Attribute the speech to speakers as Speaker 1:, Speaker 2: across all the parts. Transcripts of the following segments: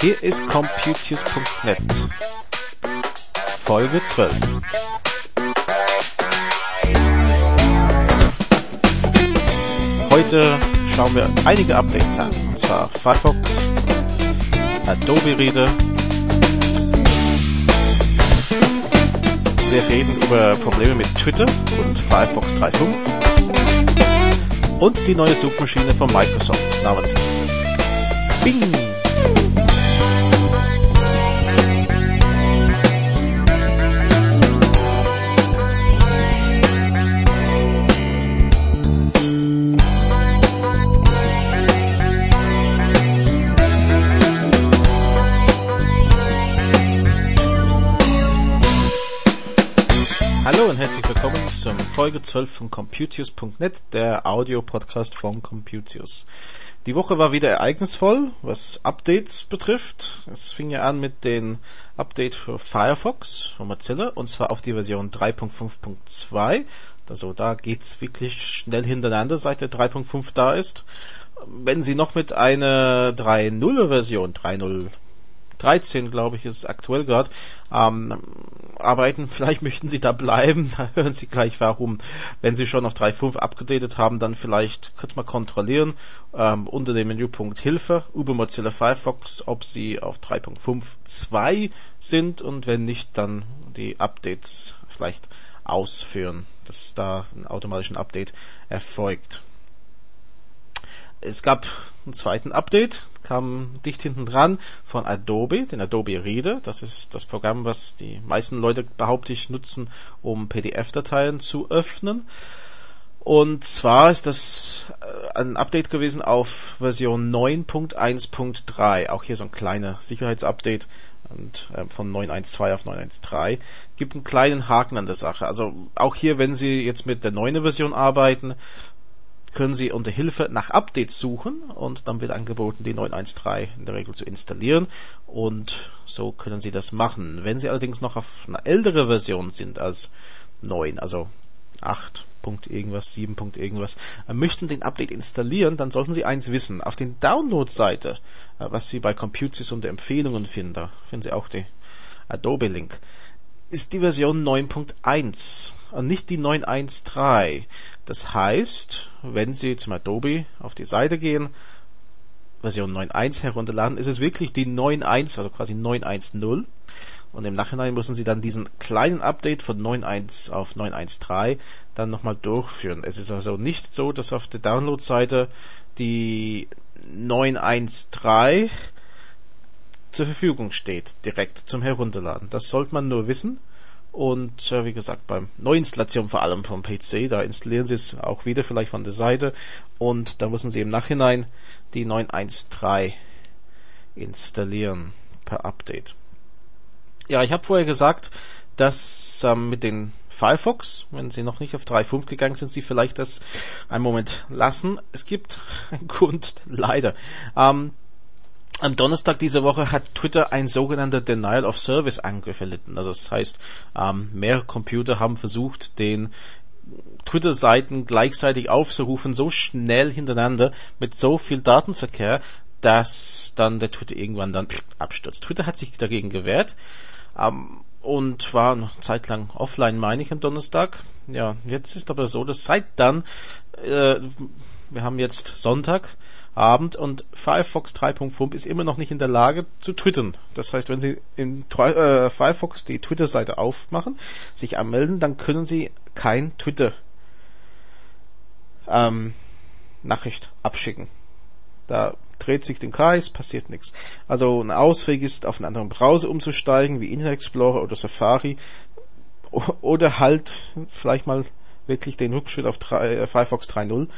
Speaker 1: Hier ist Computius.net Folge 12 Heute schauen wir einige Updates an, und zwar Firefox, Adobe Reader, wir reden über Probleme mit Twitter und Firefox 3.5 und die neue Suchmaschine von Microsoft namens Bing. Und herzlich willkommen zum Folge 12 von Computius.net, der Audio-Podcast von Computius. Die Woche war wieder ereignisvoll, was Updates betrifft. Es fing ja an mit den Update für Firefox von Mozilla und zwar auf die Version 3.5.2. Also da geht's wirklich schnell hintereinander, seit der 3.5 da ist. Wenn Sie noch mit einer 3.0 Version, 3.0 13, glaube ich, ist aktuell gerade, ähm, arbeiten. Vielleicht möchten Sie da bleiben, da hören Sie gleich warum. Wenn Sie schon auf 3.5 abgedatet haben, dann vielleicht könnte man kontrollieren ähm, unter dem Menüpunkt Hilfe über Mozilla Firefox, ob Sie auf 3.5.2 sind und wenn nicht, dann die Updates vielleicht ausführen, dass da ein automatischen Update erfolgt. Es gab einen zweiten Update, kam dicht hinten dran von Adobe, den Adobe Reader. Das ist das Programm, was die meisten Leute, behaupte ich, nutzen, um PDF-Dateien zu öffnen. Und zwar ist das äh, ein Update gewesen auf Version 9.1.3. Auch hier so ein kleiner Sicherheitsupdate und äh, von 9.1.2 auf 9.1.3. Gibt einen kleinen Haken an der Sache. Also auch hier, wenn Sie jetzt mit der neuen Version arbeiten, können Sie unter Hilfe nach Updates suchen und dann wird angeboten, die 913 in der Regel zu installieren und so können Sie das machen. Wenn Sie allerdings noch auf einer ältere Version sind als 9, also 8 Punkt irgendwas, 7 Punkt irgendwas, äh, möchten den Update installieren, dann sollten Sie eins wissen. Auf den Download-Seite, äh, was Sie bei Computers unter Empfehlungen finden, da finden Sie auch den Adobe-Link, ist die Version 9.1 und nicht die 9.1.3. Das heißt, wenn Sie zum Adobe auf die Seite gehen, Version 9.1 herunterladen, ist es wirklich die 9.1, also quasi 9.1.0. Und im Nachhinein müssen Sie dann diesen kleinen Update von 9.1 auf 9.1.3 dann nochmal durchführen. Es ist also nicht so, dass auf der Download-Seite die 9.1.3 zur Verfügung steht, direkt zum Herunterladen. Das sollte man nur wissen. Und äh, wie gesagt, beim Neuinstallation vor allem vom PC, da installieren Sie es auch wieder vielleicht von der Seite und da müssen Sie im Nachhinein die 913 installieren per Update. Ja, ich habe vorher gesagt, dass ähm, mit den Firefox, wenn Sie noch nicht auf 3.5 gegangen sind, Sie vielleicht das einen Moment lassen. Es gibt einen Grund, leider. Ähm, am Donnerstag dieser Woche hat Twitter ein sogenannter Denial of Service Angriff erlitten. Also das heißt, ähm, mehrere Computer haben versucht, den Twitter-Seiten gleichzeitig aufzurufen, so schnell hintereinander, mit so viel Datenverkehr, dass dann der Twitter irgendwann dann abstürzt. Twitter hat sich dagegen gewehrt ähm, und war noch zeitlang offline, meine ich, am Donnerstag. Ja, jetzt ist aber so, dass seit dann, äh, wir haben jetzt Sonntag, Abend und Firefox 3.5 ist immer noch nicht in der Lage zu twittern. Das heißt, wenn Sie in äh, Firefox die Twitter-Seite aufmachen, sich anmelden, dann können Sie kein Twitter ähm, Nachricht abschicken. Da dreht sich den Kreis, passiert nichts. Also ein Ausweg ist, auf einen anderen Browser umzusteigen, wie Internet Explorer oder Safari, oder halt vielleicht mal wirklich den Rückschritt auf 3, äh, Firefox 3.0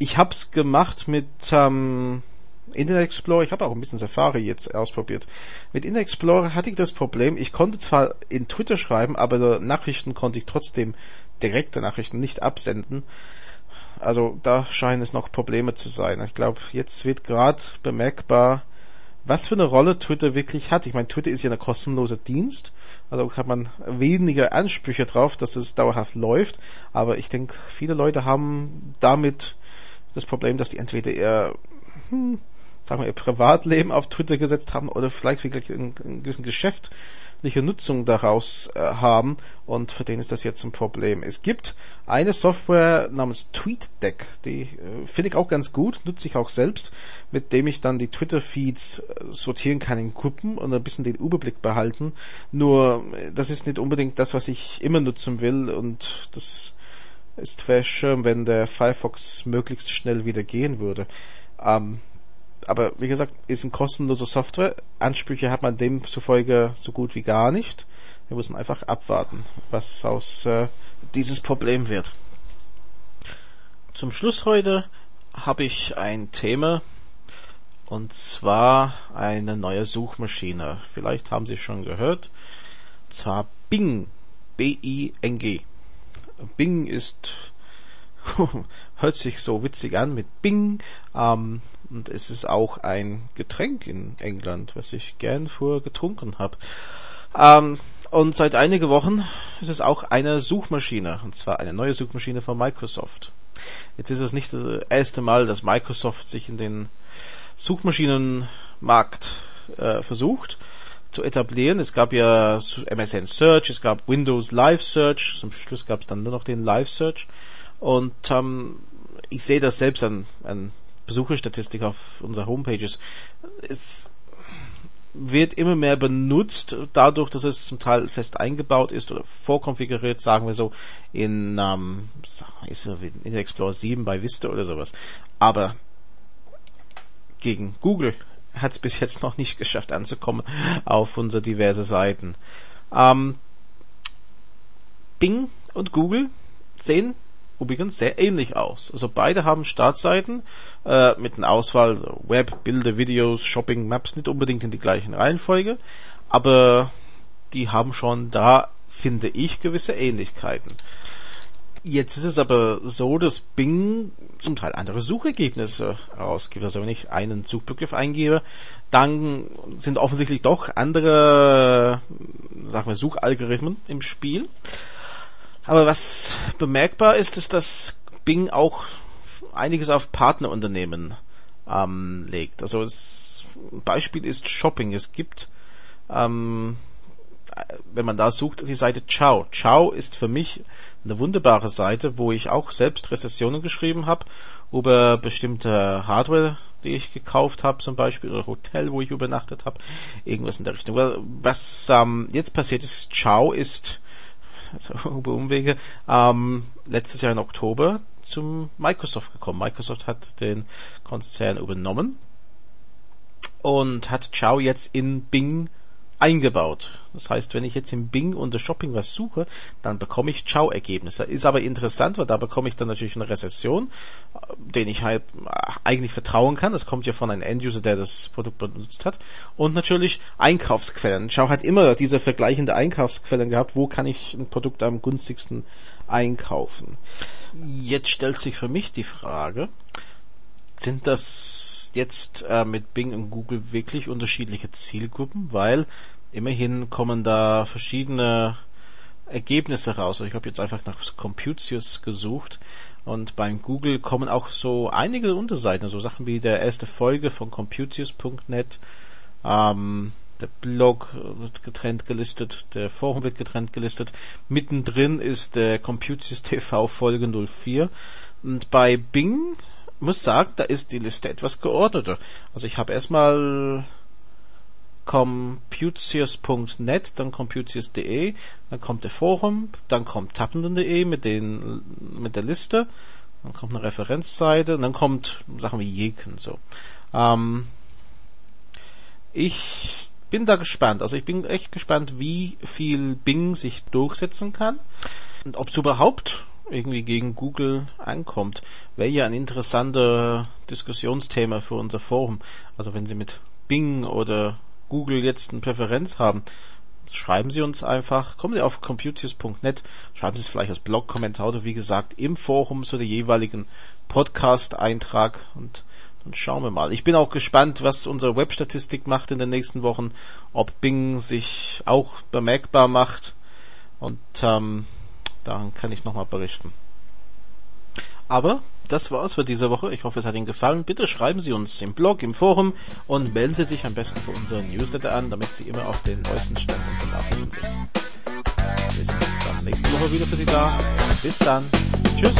Speaker 1: ich hab's gemacht mit ähm, Internet Explorer. Ich habe auch ein bisschen Safari jetzt ausprobiert. Mit Internet Explorer hatte ich das Problem, ich konnte zwar in Twitter schreiben, aber Nachrichten konnte ich trotzdem direkte Nachrichten nicht absenden. Also da scheinen es noch Probleme zu sein. Ich glaube, jetzt wird gerade bemerkbar, was für eine Rolle Twitter wirklich hat. Ich meine, Twitter ist ja ein kostenloser Dienst, also hat man weniger Ansprüche drauf, dass es dauerhaft läuft, aber ich denke, viele Leute haben damit das Problem, dass die entweder eher, hm, sagen wir, ihr Privatleben auf Twitter gesetzt haben oder vielleicht wirklich ein, ein gewissen Geschäft Nutzung daraus äh, haben und für den ist das jetzt ein Problem. Es gibt eine Software namens TweetDeck, die äh, finde ich auch ganz gut, nutze ich auch selbst, mit dem ich dann die Twitter-Feeds äh, sortieren kann in Gruppen und ein bisschen den Überblick behalten. Nur, äh, das ist nicht unbedingt das, was ich immer nutzen will und das ist wäre schön, wenn der Firefox möglichst schnell wieder gehen würde. Ähm, aber wie gesagt, ist ein kostenloser Software. Ansprüche hat man demzufolge so gut wie gar nicht. Wir müssen einfach abwarten, was aus äh, dieses Problem wird. Zum Schluss heute habe ich ein Thema und zwar eine neue Suchmaschine. Vielleicht haben Sie schon gehört. Und zwar Bing. B-I-N-G. Bing ist hört sich so witzig an mit Bing. Ähm, und es ist auch ein Getränk in England, was ich gern vorher getrunken habe. Ähm, und seit einigen Wochen ist es auch eine Suchmaschine, und zwar eine neue Suchmaschine von Microsoft. Jetzt ist es nicht das erste Mal, dass Microsoft sich in den Suchmaschinenmarkt äh, versucht zu etablieren. Es gab ja MSN Search, es gab Windows Live Search, zum Schluss gab es dann nur noch den Live Search. Und ähm, ich sehe das selbst an, an Besucherstatistik auf unserer Homepages. Es wird immer mehr benutzt, dadurch, dass es zum Teil fest eingebaut ist oder vorkonfiguriert, sagen wir so, in, ähm, in Explorer 7 bei Vista oder sowas. Aber gegen Google hat es bis jetzt noch nicht geschafft anzukommen auf unsere diverse Seiten. Ähm, Bing und Google sehen übrigens sehr ähnlich aus. Also beide haben Startseiten äh, mit einer Auswahl so Web, Bilder, Videos, Shopping, Maps, nicht unbedingt in die gleichen Reihenfolge, aber die haben schon da, finde ich, gewisse Ähnlichkeiten. Jetzt ist es aber so, dass Bing zum Teil andere Suchergebnisse herausgibt. Also wenn ich einen Suchbegriff eingebe, dann sind offensichtlich doch andere, sagen wir, Suchalgorithmen im Spiel. Aber was bemerkbar ist, ist, dass Bing auch einiges auf Partnerunternehmen ähm, legt. Also es, ein Beispiel ist Shopping. Es gibt, ähm, wenn man da sucht, die Seite Ciao. Ciao ist für mich eine wunderbare Seite, wo ich auch selbst Rezessionen geschrieben habe über bestimmte Hardware, die ich gekauft habe, zum Beispiel, oder Hotel, wo ich übernachtet habe, irgendwas in der Richtung. Was ähm, jetzt passiert ist, Ciao ist also über Umwege, ähm, letztes Jahr im Oktober zum Microsoft gekommen. Microsoft hat den Konzern übernommen und hat Ciao jetzt in Bing eingebaut. Das heißt, wenn ich jetzt im Bing unter Shopping was suche, dann bekomme ich Ciao-Ergebnisse. Ist aber interessant, weil da bekomme ich dann natürlich eine Rezession, den ich halt eigentlich vertrauen kann. Das kommt ja von einem End-User, der das Produkt benutzt hat. Und natürlich Einkaufsquellen. Ciao hat immer diese vergleichende Einkaufsquellen gehabt. Wo kann ich ein Produkt am günstigsten einkaufen? Jetzt stellt sich für mich die Frage, sind das jetzt äh, mit Bing und Google wirklich unterschiedliche Zielgruppen, weil immerhin kommen da verschiedene Ergebnisse raus. Also ich habe jetzt einfach nach Computius gesucht und beim Google kommen auch so einige Unterseiten, so Sachen wie der erste Folge von Computius.net, ähm, der Blog wird getrennt gelistet, der Forum wird getrennt gelistet. Mittendrin ist der Computius TV Folge 04 und bei Bing muss sagen, da ist die Liste etwas geordneter. Also ich habe erstmal computius.net, dann computius.de, dann kommt der Forum, dann kommt tappenden.de mit den, mit der Liste, dann kommt eine Referenzseite und dann kommt Sachen wie Jeken, so. Ähm, ich bin da gespannt. Also ich bin echt gespannt, wie viel Bing sich durchsetzen kann und ob es überhaupt irgendwie gegen Google ankommt. Wäre ja ein interessanter Diskussionsthema für unser Forum. Also wenn Sie mit Bing oder Google jetzt eine Präferenz haben, schreiben Sie uns einfach, kommen Sie auf computius.net, schreiben Sie es vielleicht als Blog-Kommentar oder wie gesagt im Forum zu der jeweiligen Podcast-Eintrag und dann schauen wir mal. Ich bin auch gespannt, was unsere Webstatistik macht in den nächsten Wochen, ob Bing sich auch bemerkbar macht und ähm, dann kann ich nochmal berichten. Aber das war's für diese Woche. Ich hoffe, es hat Ihnen gefallen. Bitte schreiben Sie uns im Blog, im Forum und melden Sie sich am besten für unseren Newsletter an, damit Sie immer auf den neuesten Stand unserer Nachrichten sind. Wir sind dann nächste Woche wieder für Sie da. Bis dann. Tschüss.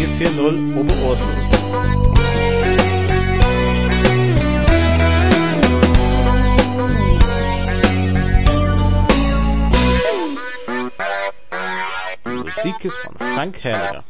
Speaker 1: 61440 Oberursel. Musik ist von Frank Herrlinger.